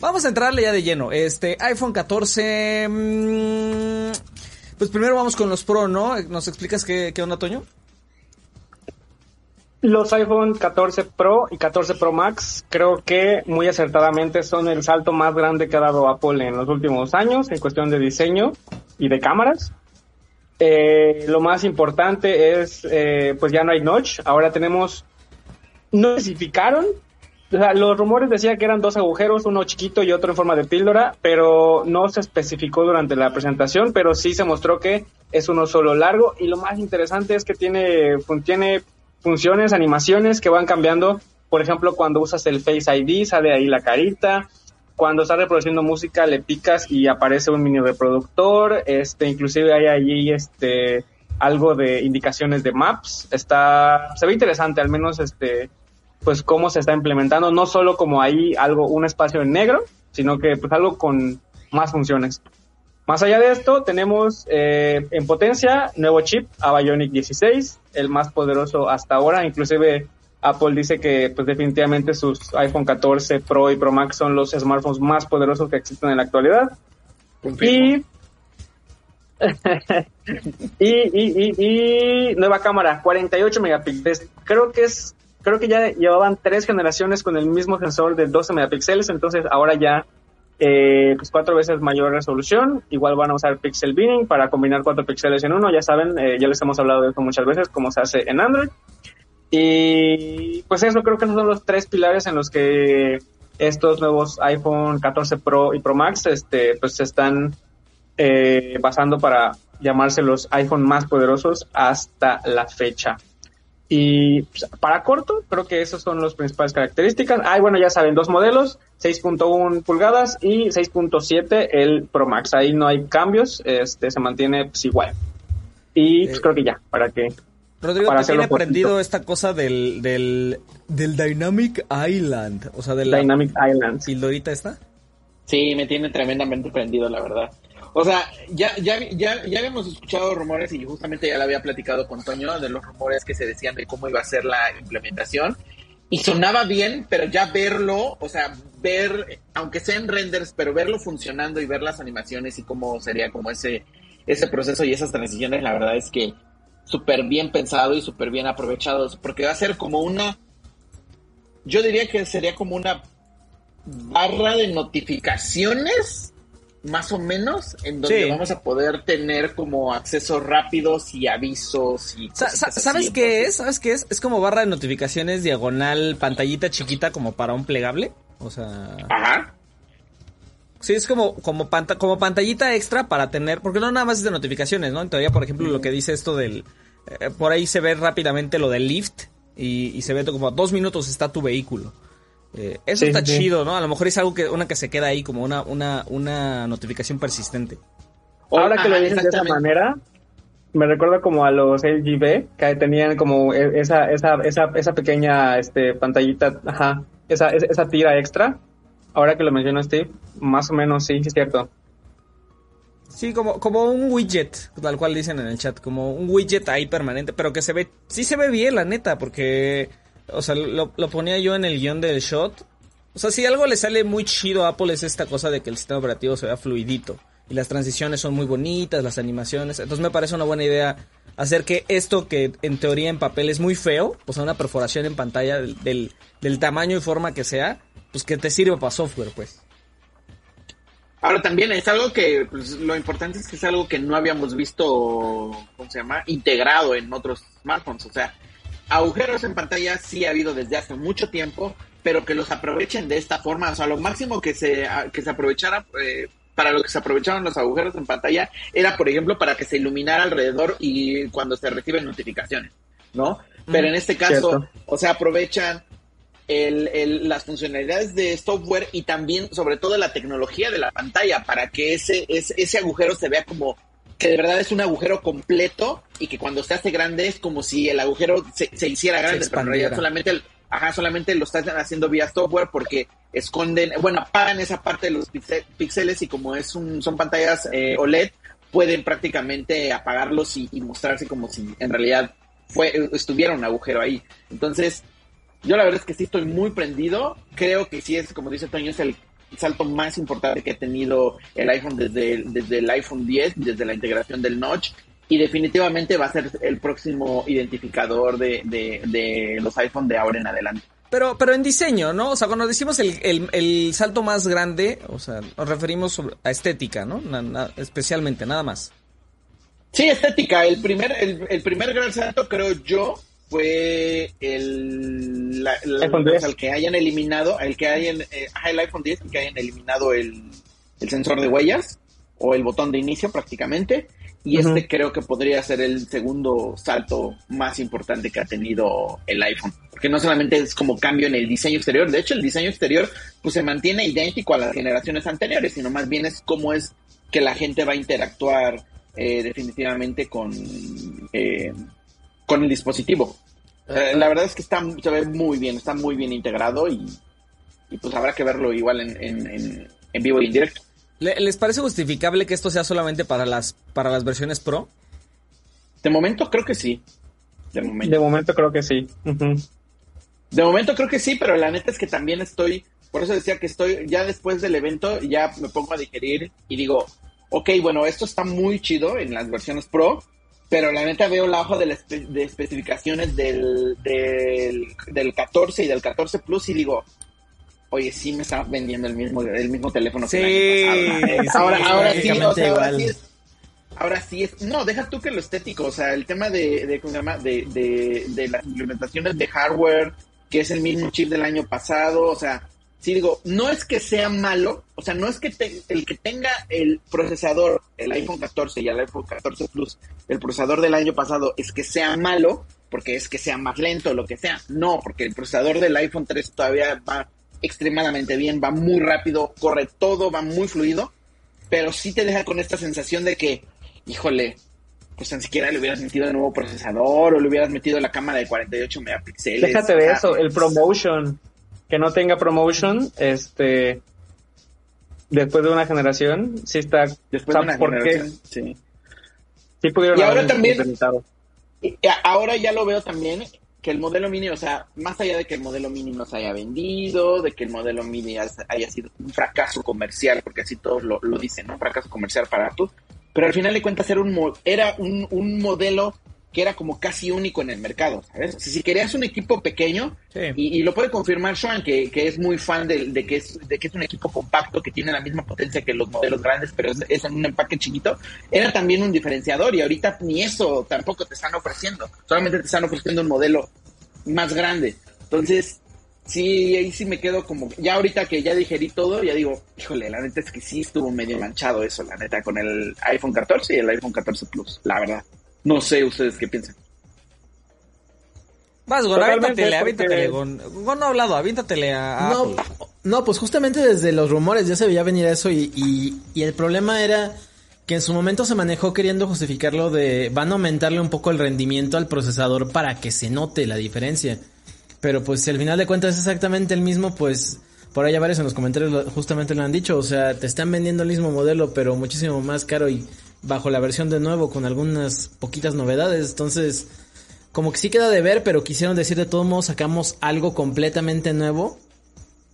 Vamos a entrarle ya de lleno. Este iPhone 14. mmm, pues primero vamos con los Pro, ¿no? ¿Nos explicas qué, qué onda, Toño? Los iPhone 14 Pro y 14 Pro Max creo que muy acertadamente son el salto más grande que ha dado Apple en los últimos años en cuestión de diseño y de cámaras. Eh, lo más importante es, eh, pues ya no hay notch, ahora tenemos, no especificaron, sea, los rumores decían que eran dos agujeros, uno chiquito y otro en forma de píldora, pero no se especificó durante la presentación, pero sí se mostró que es uno solo largo y lo más interesante es que tiene, fun- tiene funciones, animaciones que van cambiando. Por ejemplo, cuando usas el Face ID, sale ahí la carita. Cuando estás reproduciendo música, le picas y aparece un mini reproductor. Este, inclusive hay allí este algo de indicaciones de maps. Está, se ve interesante, al menos este, pues cómo se está implementando, no solo como ahí algo, un espacio en negro, sino que pues algo con más funciones. Más allá de esto, tenemos eh, en potencia nuevo chip a Bionic 16, el más poderoso hasta ahora. Inclusive Apple dice que pues definitivamente sus iPhone 14 Pro y Pro Max son los smartphones más poderosos que existen en la actualidad. Y, y, y, y, y nueva cámara, 48 megapíxeles. Creo que es, creo que ya llevaban tres generaciones con el mismo sensor de 12 megapíxeles, entonces ahora ya eh, pues cuatro veces mayor resolución. Igual van a usar pixel binning para combinar cuatro píxeles en uno. Ya saben, eh, ya les hemos hablado de eso muchas veces, como se hace en Android. Y pues eso, creo que esos son los tres pilares en los que estos nuevos iPhone 14 Pro y Pro Max este, pues se están eh, basando para llamarse los iPhone más poderosos hasta la fecha. Y pues, para corto, creo que esas son las principales características. Ah, y bueno, ya saben, dos modelos, 6.1 pulgadas y 6.7 el Pro Max. Ahí no hay cambios, este se mantiene pues, igual. Y pues Eh, creo que ya, para que... Rodrigo, Para ¿te tiene aprendido esta cosa del, del, del Dynamic Island? O sea, de la Dynamic Islands. pildorita esta. Sí, me tiene tremendamente prendido, la verdad. O sea, ya, ya, ya, ya habíamos escuchado rumores y justamente ya lo había platicado con Toño de los rumores que se decían de cómo iba a ser la implementación. Y sonaba bien, pero ya verlo, o sea, ver, aunque sean renders, pero verlo funcionando y ver las animaciones y cómo sería como ese, ese proceso y esas transiciones, la verdad es que súper bien pensado y súper bien aprovechado, porque va a ser como una, yo diría que sería como una barra de notificaciones, más o menos, en donde Sí. vamos a poder tener como accesos rápidos y avisos y Sa- ¿Sabes así, qué entonces- es? ¿Sabes qué es? Es como barra de notificaciones diagonal, pantallita chiquita como para un plegable. O sea, Ajá. sí, es como, como, panta- como pantallita extra para tener, porque no nada más es de notificaciones, ¿no? En teoría, por ejemplo, lo que dice esto del, eh, por ahí se ve rápidamente lo del lift y, y se ve como a dos minutos está tu vehículo. Eh, eso Sí, está sí. chido, ¿no? A lo mejor es algo que, una que se queda ahí como una, una, una notificación persistente. Ahora que Ajá, lo dices de esa manera, me recuerda como a los LGB, que tenían como e- esa, esa, esa, esa pequeña este, pantallita, ajá, esa, esa, tira extra. Ahora que lo mencionó Steve, más o menos sí, sí es cierto. Sí, como, como un widget, tal cual dicen en el chat, como un widget ahí permanente, pero que se ve, sí se ve bien, la neta, porque, o sea, lo, lo ponía yo en el guion del shot. O sea, si algo le sale muy chido a Apple es esta cosa de que el sistema operativo se vea fluidito. Y las transiciones son muy bonitas, las animaciones. Entonces me parece una buena idea hacer que esto que en teoría en papel es muy feo, o sea, una perforación en pantalla del, del, del tamaño y forma que sea, pues que te sirva para software, pues. Ahora también es algo que, pues, lo importante es que es algo que no habíamos visto, ¿cómo se llama? Integrado en otros smartphones. O sea, agujeros en pantalla sí ha habido desde hace mucho tiempo, pero que los aprovechen de esta forma. O sea, lo máximo que se, que se aprovechara, eh, para lo que se aprovecharon los agujeros en pantalla, era, por ejemplo, para que se iluminara alrededor y cuando se reciben notificaciones, ¿no? Pero en este caso, cierto. o sea, aprovechan el, las funcionalidades de software y también, sobre todo, la tecnología de la pantalla para que ese, ese, ese agujero se vea como que de verdad es un agujero completo y que cuando se hace grande es como si el agujero se, se hiciera grande, pero en realidad solamente, el, ajá, solamente lo están haciendo vía software porque esconden, bueno, apagan esa parte de los píxeles y como es un, son pantallas eh, OLED, pueden prácticamente apagarlos y, y, mostrarse como si en realidad fue, estuviera un agujero ahí. Entonces, yo la verdad es que sí estoy muy prendido. Creo que sí es, como dice Toño, es el salto más importante que ha tenido el iPhone desde, desde el iPhone 10, desde la integración del notch. Y definitivamente va a ser el próximo identificador de, de, de los iPhone de ahora en adelante. Pero, pero en diseño, ¿no? O sea, cuando decimos el, el, el salto más grande, o sea, nos referimos a estética, ¿no? Na, na, especialmente, nada más. Sí, estética. El primer, el, el, primer gran salto, creo yo, fue el, la, la, pues, el que hayan eliminado, el que hayan, eh, el iPhone 10, que hayan eliminado el, el, sensor de huellas o el botón de inicio prácticamente. Y uh -huh. este creo que podría ser el segundo salto más importante que ha tenido el iPhone. Porque no solamente es como cambio en el diseño exterior, de hecho el diseño exterior pues se mantiene idéntico a las generaciones anteriores, sino más bien es cómo es que la gente va a interactuar eh, definitivamente con, eh, con el dispositivo. Eh, la verdad es que está, se ve muy bien, está muy bien integrado y, y pues habrá que verlo igual en, en, en, en vivo y en directo. ¿Les parece justificable que esto sea solamente para las, para las versiones Pro? De momento creo que sí. De momento, de momento creo que sí. Uh -huh. De momento creo que sí, pero la neta es que también estoy, por eso decía que estoy, ya después del evento, ya me pongo a digerir y digo, ok, bueno, esto está muy chido en las versiones Pro, pero la neta veo la hoja de, la espe de especificaciones del, del, del 14 y del 14 Plus y digo, oye, sí me está vendiendo el mismo, el mismo teléfono sí, que el año pasado. Ahora, sí, ahora, sí, o sea, ahora sí es, ahora sí es, no, deja tú que lo estético, o sea, el tema de, de ¿cómo se llama? De, de, de las implementaciones de hardware, que es el mismo chip del año pasado, o sea, sí digo, no es que sea malo, o sea, no es que te, el que tenga el procesador, el iPhone 14 y el iPhone 14 Plus, el procesador del año pasado, es que sea malo, porque es que sea más lento o lo que sea. No, porque el procesador del iPhone 3 todavía va extremadamente bien, va muy rápido, corre todo, va muy fluido, pero sí te deja con esta sensación de que, híjole, pues ni siquiera le hubieras metido el nuevo procesador o le hubieras metido la cámara de 48 megapíxeles. Déjate de eso, el promotion, que no tenga promotion, este, después de una generación, sí está, después de una generación, sí. Sí pudieron y ahora también, ahora ya lo veo también que el modelo mini, o sea, más allá de que el modelo mini no se haya vendido, de que el modelo mini haya sido un fracaso comercial, porque así todos lo, lo dicen, ¿no? Un fracaso comercial para Apple, pero al final de cuentas era un, era un, un modelo que era como casi único en el mercado, ¿sabes? O sea, si querías un equipo pequeño, sí. y, y, lo puede confirmar Sean, que, que es muy fan de, de, que es, de que es un equipo compacto, que tiene la misma potencia que los modelos grandes, pero es, es en un empaque chiquito, era también un diferenciador, y ahorita ni eso tampoco te están ofreciendo, solamente te están ofreciendo un modelo más grande. Entonces, sí, ahí sí me quedo como, ya ahorita que ya digerí todo, ya digo, híjole, la neta es que sí estuvo medio manchado eso, la neta, con el iPhone 14 y el iPhone 14 Plus, la verdad. No sé ustedes qué piensan. Vas, Gon, aviéntatele, aviéntatele, Gon. Gon no ha hablado, aviéntatele a, a no, no, pues justamente desde los rumores ya se veía venir eso y, y, y, el problema era que en su momento se manejó queriendo justificarlo de van a aumentarle un poco el rendimiento al procesador para que se note la diferencia. Pero pues si al final de cuentas es exactamente el mismo, pues por allá varios en los comentarios justamente lo han dicho, o sea, te están vendiendo el mismo modelo pero muchísimo más caro y bajo la versión de nuevo con algunas poquitas novedades. Entonces, como que sí queda de ver, pero quisieron decir de todos modos sacamos algo completamente nuevo,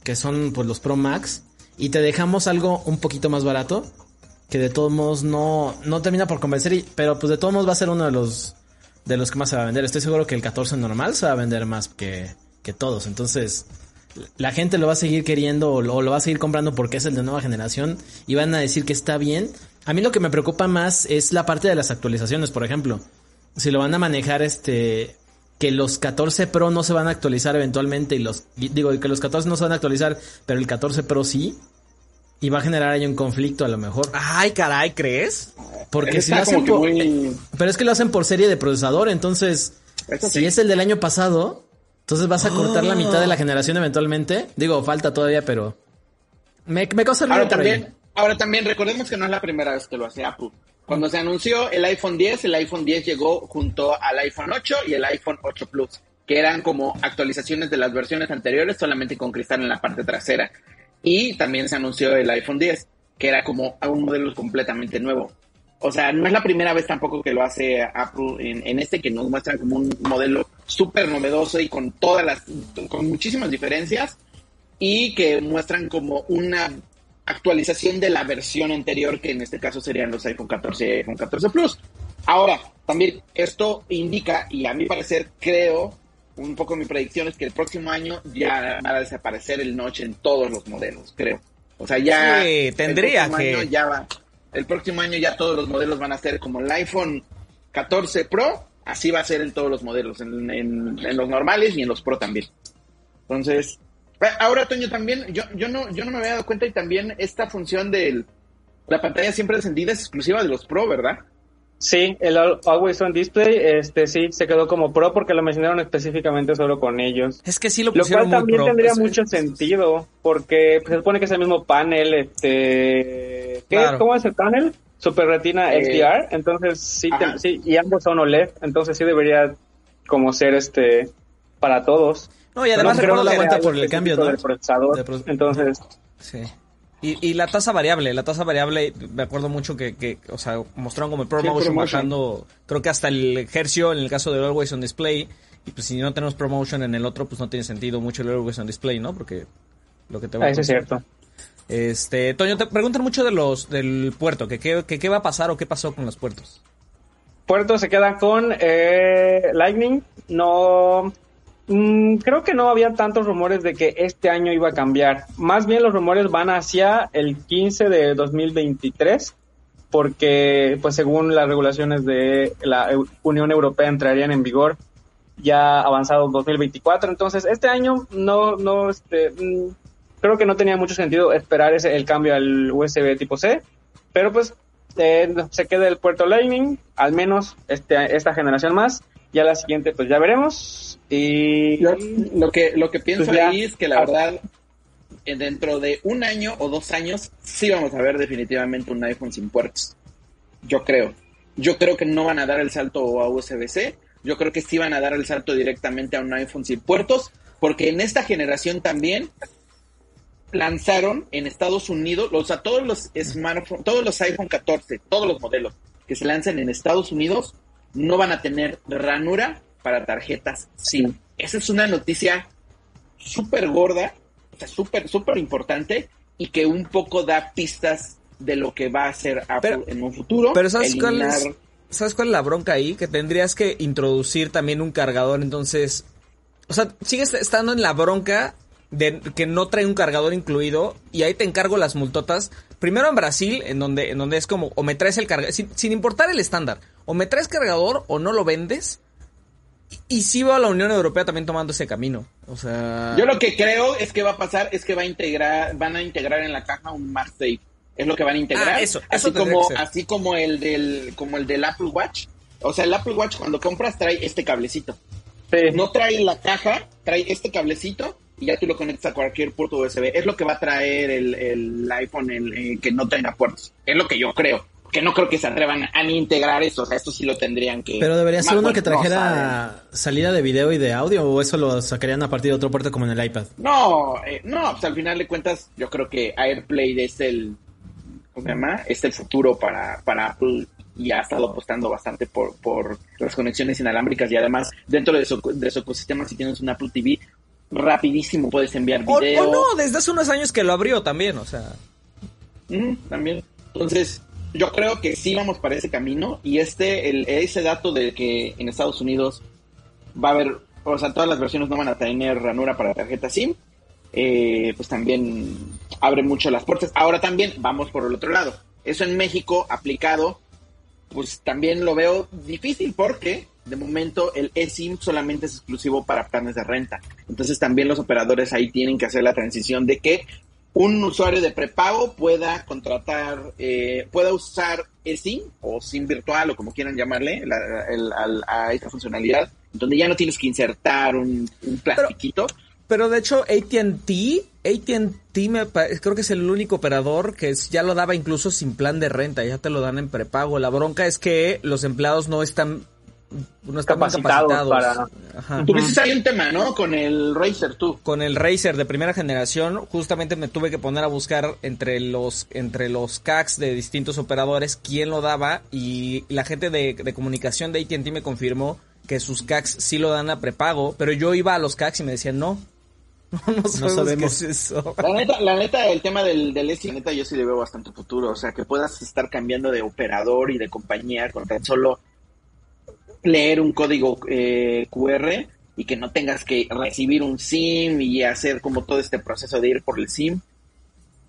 que son pues los Pro Max, y te dejamos algo un poquito más barato, que de todos modos no, no termina por convencer, pero pues de todos modos va a ser uno de los de los que más se va a vender. Estoy seguro que el 14 normal se va a vender más que, que todos. Entonces, la gente lo va a seguir queriendo o lo, o lo va a seguir comprando porque es el de nueva generación y van a decir que está bien a mí lo que me preocupa más es la parte de las actualizaciones, por ejemplo. Si lo van a manejar este que los 14 Pro no se van a actualizar eventualmente y los digo que los 14 no se van a actualizar, pero el 14 Pro sí. Y va a generar ahí un conflicto a lo mejor. Ay, caray, ¿crees? Porque si lo hacen por, muy... pero es que lo hacen por serie de procesador, entonces sí. si es el del año pasado, Entonces vas a cortar la mitad de la generación eventualmente. Digo, falta todavía, pero me, me causa ruido Ahora ahí. Ahora también recordemos que no es la primera vez que lo hace Apple. Cuando se anunció el iPhone 10, el iPhone 10 llegó junto al iPhone 8 y el iPhone 8 Plus, que eran como actualizaciones de las versiones anteriores, solamente con cristal en la parte trasera. Y también se anunció el iPhone 10, que era como un modelo completamente nuevo. O sea, no es la primera vez tampoco que lo hace Apple en, en este, que nos muestra como un modelo súper novedoso y con todas las, con muchísimas diferencias y que muestran como una actualización de la versión anterior, que en este caso serían los iPhone 14 y iPhone 14 Plus. Ahora, también esto indica, y a mi parecer creo, un poco mi predicción es que el próximo año ya va a desaparecer el notch en todos los modelos, creo. O sea, ya... Sí, tendría el próximo que- año ya va- el próximo año ya todos los modelos van a ser como el iPhone 14 Pro, así va a ser en todos los modelos, en, en- en los normales y en los Pro también. Entonces, ahora Toño también, yo, yo no, yo no me había dado cuenta y también esta función de la pantalla siempre encendida es exclusiva de los Pro, ¿verdad? Sí, el Al- Always On Display, este sí, se quedó como pro porque lo mencionaron específicamente solo con ellos. Es que sí lo Lo pusieron cual muy también pro. tendría mucho es- sentido, porque pues, se supone que es el mismo panel, este... ¿qué? Claro. ¿Cómo es el panel? Super Retina Eh, XDR, entonces sí, te- sí, y ambos son OLED, entonces sí debería como ser este para todos. No, y además No recuerdo que sea por el cambio, ¿no? del procesador, De pro- entonces Sí. Y, y la tasa variable, la tasa variable, me acuerdo mucho que, que o sea, mostraron como el Sí, ProMotion ProMotion. bajando, creo que hasta el hercio en el caso del Always on Display. Y pues si no tenemos ProMotion en el otro, pues no tiene sentido mucho el Always on Display, ¿no? Porque lo que te va ah, a eso es cierto. Este, Toño, te preguntan mucho de los del puerto, que, qué va a pasar o qué pasó con los puertos. Puerto se queda con eh, Lightning. No. Mm, creo que no había tantos rumores de que este año iba a cambiar. Más bien los rumores van hacia el 15 de 2023. Porque, pues, según las regulaciones de la Unión Europea, entrarían en vigor ya avanzado 2024. Entonces, este año no, no, este, mm, creo que no tenía mucho sentido esperar ese, el cambio al USB tipo C. Pero, pues, eh, se queda el puerto Lightning, al menos este, esta generación más. Ya la siguiente, pues ya veremos. Y Yo lo que, lo que pienso Pues ya. ahí es que la verdad, eh, dentro de un año o dos años, sí vamos a ver definitivamente un iPhone sin puertos. Yo creo. Yo creo que no van a dar el salto a USB-C. Yo creo que sí van a dar el salto directamente a un iPhone sin puertos. Porque en esta generación también lanzaron en Estados Unidos, o sea, todos los smartphones, todos los iPhone 14, todos los modelos que se lancen en Estados Unidos no van a tener ranura para tarjetas SIM. Esa es una noticia súper gorda, o sea, súper, súper importante y que un poco da pistas de lo que va a hacer Apple Pero- en un futuro. Pero ¿sabes cuál es? ¿Sabes cuál es la bronca ahí? Que tendrías que introducir también un cargador, entonces... O sea, sigues estando en la bronca de que no trae un cargador incluido y ahí te encargo las multotas. Primero en Brasil, en donde, en donde es como, o me traes el cargador, sin, sin importar el estándar, o me traes cargador o no lo vendes. Y, y sí veo a la Unión Europea también tomando ese camino. O sea... Yo lo que creo es que va a pasar es que va a integrar, van a integrar en la caja un MagSafe. Es lo que van a integrar. Ah, eso, eso así como, así como el del, como el del Apple Watch. O sea, el Apple Watch cuando compras trae este cablecito. sí, No trae la caja, trae este cablecito y ya tú lo conectas a cualquier puerto USB. Es lo que va a traer el, el iPhone el, eh, que no tenga puertos. Es lo que yo creo. Que no creo que se atrevan a ni integrar eso. O sea, esto sí lo tendrían que. Pero debería ser uno que no trajera salida de video y de audio o eso lo sacarían a partir de otro puerto como en el iPad. No, eh, no, pues al final de cuentas, yo creo que AirPlay es el, ¿cómo se llama? Es el futuro para, para Apple y ha estado apostando bastante por, por las conexiones inalámbricas y además dentro de su, de su ecosistema, si tienes un Apple TV, rapidísimo puedes enviar o, video. o no, desde hace unos años que lo abrió también, o sea... Mm, también. Entonces, yo creo que sí vamos para ese camino y este, el, ese dato de que en Estados Unidos va a haber, o sea, todas las versiones no van a tener ranura para tarjeta SIM, eh, pues también abre mucho las puertas. Ahora también vamos por el otro lado. Eso en México aplicado, pues también lo veo difícil porque de momento el eSIM solamente es exclusivo para planes de renta. Entonces también los operadores ahí tienen que hacer la transición de que un usuario de prepago pueda contratar, eh, pueda usar eSIM o SIM virtual o como quieran llamarle a esta funcionalidad, donde ya no tienes que insertar un, plastiquito. Pero, de hecho AT&T, AT&T creo que es el único operador que ya lo daba incluso sin plan de renta, ya te lo dan en prepago. La bronca es que los empleados no están no están capacitados, para... Tuviste ahí un tema, ¿no? Con el Razer tú. Con el Razer de primera generación, justamente me tuve que poner a buscar entre los entre los CACs de distintos operadores quién lo daba y la gente de, comunicación de AT&T me confirmó que sus CACs sí lo dan a prepago, pero yo iba a los CACs y me decían no. No, sabemos, qué es eso. La neta, la neta, el tema del, del ESI, neta, yo sí le veo bastante futuro. O sea, que puedas estar cambiando de operador y de compañía con tan solo leer un código eh, QR y que no tengas que recibir un SIM y hacer como todo este proceso de ir por el SIM.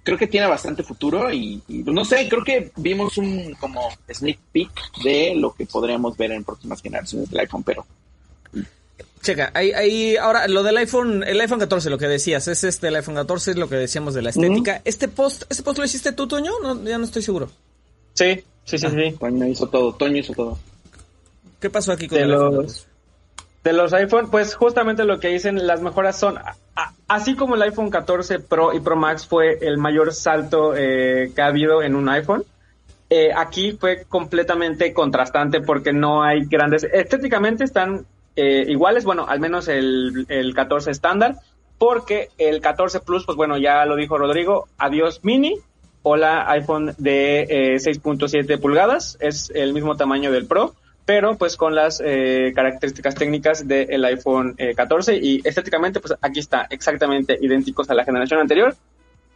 Creo que tiene bastante futuro y, no sé, creo que vimos un como sneak peek de lo que podríamos ver en próximas generaciones del iPhone, pero Checa, ahí, ahí, ahora lo del iPhone, el iPhone 14, lo que decías, es este, el iPhone 14 es lo que decíamos de la estética. Este post, ¿este post lo hiciste tú, Toño? No, ya no estoy seguro. Sí, sí, sí, sí. Toño hizo todo, Toño hizo todo. ¿Qué pasó aquí con de los, De los iPhone, pues justamente lo que dicen, las mejoras son, así como el iPhone 14 Pro y Pro Max fue el mayor salto eh, que ha habido en un iPhone, eh, aquí fue completamente contrastante porque no hay grandes, estéticamente están eh, iguales, bueno, al menos el, el 14 estándar, porque el 14 Plus, pues bueno, ya lo dijo Rodrigo, adiós mini, hola iPhone de 6.7 pulgadas, es el mismo tamaño del Pro pero pues con las eh, características técnicas del iPhone 14 eh, y estéticamente pues aquí está exactamente idénticos a la generación anterior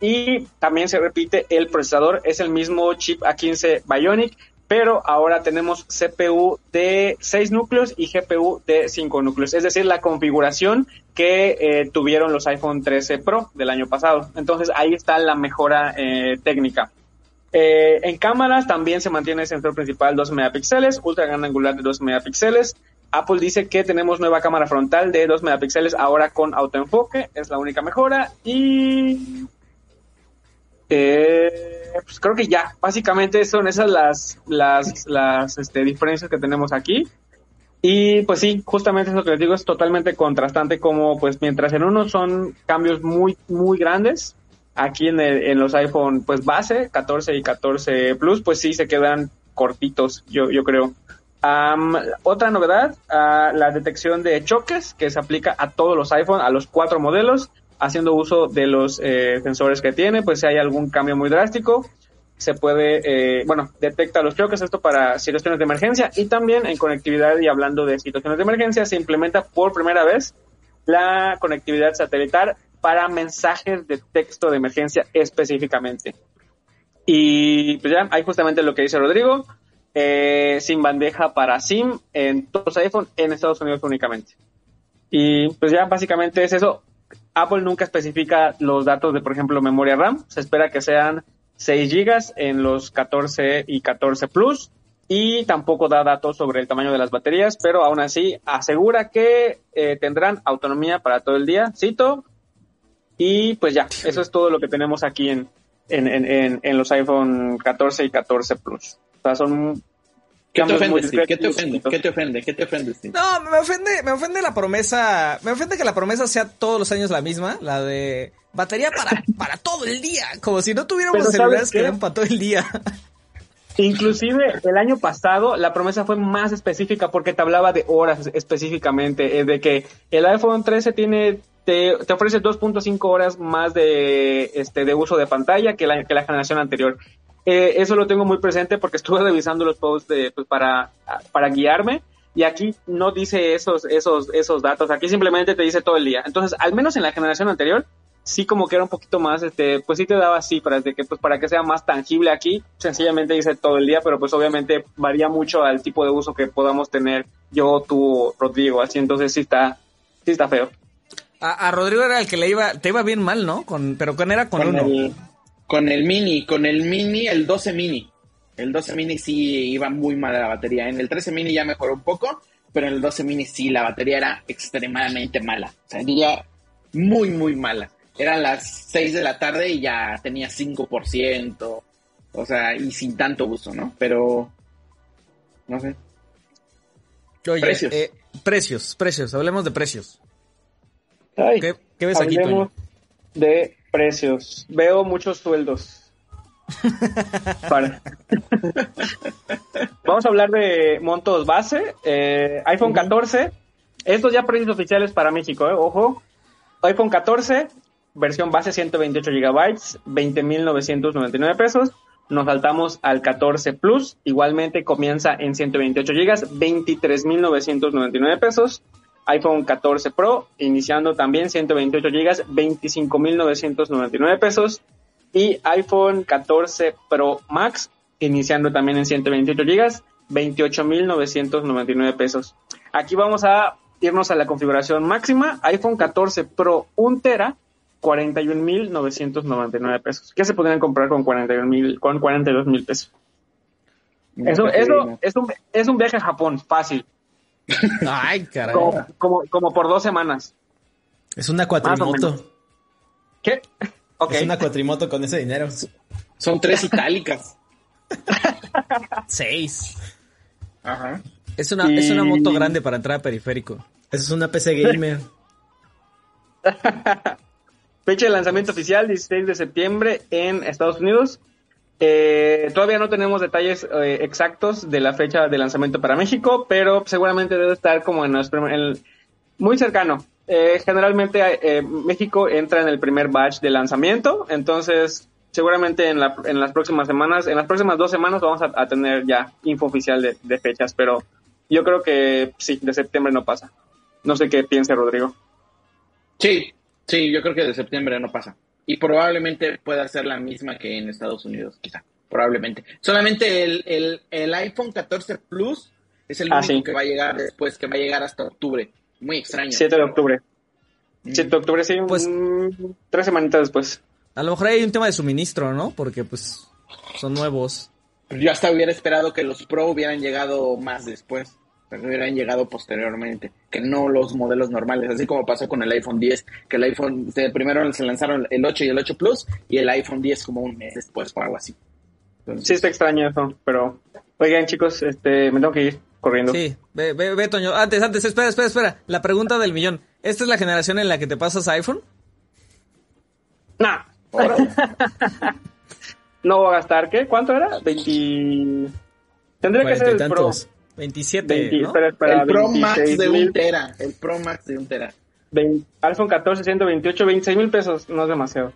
y también se repite el procesador es el mismo chip A15 Bionic pero ahora tenemos CPU de 6 núcleos y GPU de 5 núcleos, es decir, la configuración que eh, tuvieron los iPhone 13 Pro del año pasado. Entonces ahí está la mejora técnica. Eh, en cámaras también se mantiene el sensor principal 2 megapíxeles, ultra gran angular de 2 megapíxeles. Apple dice que tenemos nueva cámara frontal de 2 megapíxeles ahora con autoenfoque, es la única mejora. Y eh, pues creo que ya, básicamente son esas las, las, las este, diferencias que tenemos aquí. Y pues sí, justamente eso que les digo es totalmente contrastante como pues mientras en uno son cambios muy, muy grandes, aquí en, en los iPhone pues base, 14 y 14 Plus, pues sí se quedan cortitos, yo, yo creo. otra novedad, uh, la detección de choques que se aplica a todos los iPhone, a los cuatro modelos, haciendo uso de los eh, sensores que tiene, pues si hay algún cambio muy drástico, se puede, eh, bueno, detecta los choques, esto para situaciones de emergencia y también en conectividad y hablando de situaciones de emergencia, se implementa por primera vez la conectividad satelital para mensajes de texto de emergencia específicamente. Y pues ya, hay justamente lo que dice Rodrigo, eh, sin bandeja para SIM en todos los iPhone en Estados Unidos únicamente. Y pues ya básicamente es eso. Apple nunca especifica los datos de, por ejemplo, memoria RAM. Se espera que sean 6 GB en los 14 y 14 Plus. Y tampoco da datos sobre el tamaño de las baterías, pero aún así asegura que eh, tendrán autonomía para todo el día. Cito, y pues ya, eso es todo lo que tenemos aquí en, en, en, en los iPhone 14 y 14 Plus. O sea, son ¿Qué te, ofende, ¿Qué te ofende? ¿Qué te ofende? ¿Qué te ofende? No, me ofende, me ofende la promesa, me ofende que la promesa sea todos los años la misma, la de batería para, para todo el día, como si no tuviéramos celulares que eran para todo el día. Inclusive el año pasado la promesa fue más específica porque te hablaba de horas específicamente, eh, de que el iPhone 13 tiene te, ofrece 2.5 horas más de, este, de uso de pantalla que la, que la generación anterior. Eh, eso lo tengo muy presente porque estuve revisando los posts de, pues, para, para guiarme y aquí no dice esos, esos, esos datos, aquí simplemente te dice todo el día. Entonces, al menos en la generación anterior, sí como que era un poquito más, este, pues sí te daba cifras de que pues para que sea más tangible aquí, sencillamente dice todo el día, pero pues obviamente varía mucho al tipo de uso que podamos tener yo, tú, Rodrigo, así entonces sí está, sí está feo. A, Rodrigo era el que le iba, te iba bien mal, ¿no? Con, pero con era con, uno. El, con el mini, con el mini, el 12 mini. El 12 mini sí iba muy mal la batería. En el 13 mini ya mejoró un poco, pero en el 12 mini sí la batería era extremadamente mala. O sea, diría muy, muy mala. eran las 6 de la tarde y ya tenía 5%. O sea, y sin tanto uso, ¿no? Pero, no sé. Oye, Precios. eh, precios, precios, hablemos de precios. Ay, ¿Qué, qué ves aquí, Toño? de precios. Veo muchos sueldos. Para- Vamos a hablar de montos base. Eh, iPhone 14. Estos ya precios oficiales para México, eh, ojo. iPhone 14, versión base 128 GB, 20.999 pesos. Nos saltamos al 14 Plus, igualmente comienza en 128 GB, 23.999 pesos. iPhone 14 Pro, iniciando también 128 GB, 25.999 pesos. Y iPhone 14 Pro Max, iniciando también en 128 GB, 28.999 pesos. Aquí vamos a irnos a la configuración máxima. iPhone 14 Pro 1 tera, 41.999 pesos. ¿Qué se podrían comprar con 41.000, con 42 mil pesos? Eso, eso es, un, es un viaje a Japón, fácil. Ay, caray. Como, como, como por dos semanas. Es una cuatrimoto. ¿Qué? Ok. Es una cuatrimoto con ese dinero. Son tres itálicas. Seis. Ajá. Es una, Y- es una moto grande para entrar a periférico. Eso es una PC gamer. Fecha de lanzamiento oficial, 16 de septiembre en Estados Unidos. Eh, todavía no tenemos detalles eh, exactos de la fecha de lanzamiento para México, pero seguramente debe estar como en, los prim- en- muy cercano. Eh, generalmente eh, México entra en el primer batch de lanzamiento, entonces seguramente en, la- en las próximas semanas, en las próximas dos semanas vamos a, a tener ya info oficial de, de fechas, pero yo creo que sí, de septiembre no pasa. No sé qué piense Rodrigo. Sí, sí, yo creo que de septiembre no pasa. Y probablemente pueda ser la misma que en Estados Unidos, quizá. Probablemente. Solamente el, el, el iPhone 14 Plus es el Ah, único sí. que va a llegar después, que va a llegar hasta octubre. Muy extraño. 7 de octubre. Mm. 7 de octubre, sí, Pues- tres semanitas después. A lo mejor hay un tema de suministro, ¿no? Porque pues son nuevos. Yo hasta hubiera esperado que los Pro hubieran llegado más después. Pero hubieran llegado posteriormente. Que no los modelos normales. Así como pasó con el iPhone 10. Que el iPhone, primero se lanzaron el 8 y el 8 Plus. Y el iPhone 10 como un mes después o algo así. Entonces, Sí está extraño eso, pero... Oigan, chicos, este, me tengo que ir corriendo. Sí, ve, ve, ve, Toño. Antes, antes, espera, espera, espera. La pregunta del millón. ¿Esta es la generación en la que te pasas iPhone? Nah, órale. no voy a gastar, ¿qué? ¿Cuánto era? 20... Tendría que ser el Pro. Tantos. 27, 20, ¿no? espera, espera, el Pro Max de 26,000, un tera. El Pro Max de un tera. 20 iPhone 14, 128, 26 mil pesos. No es demasiado.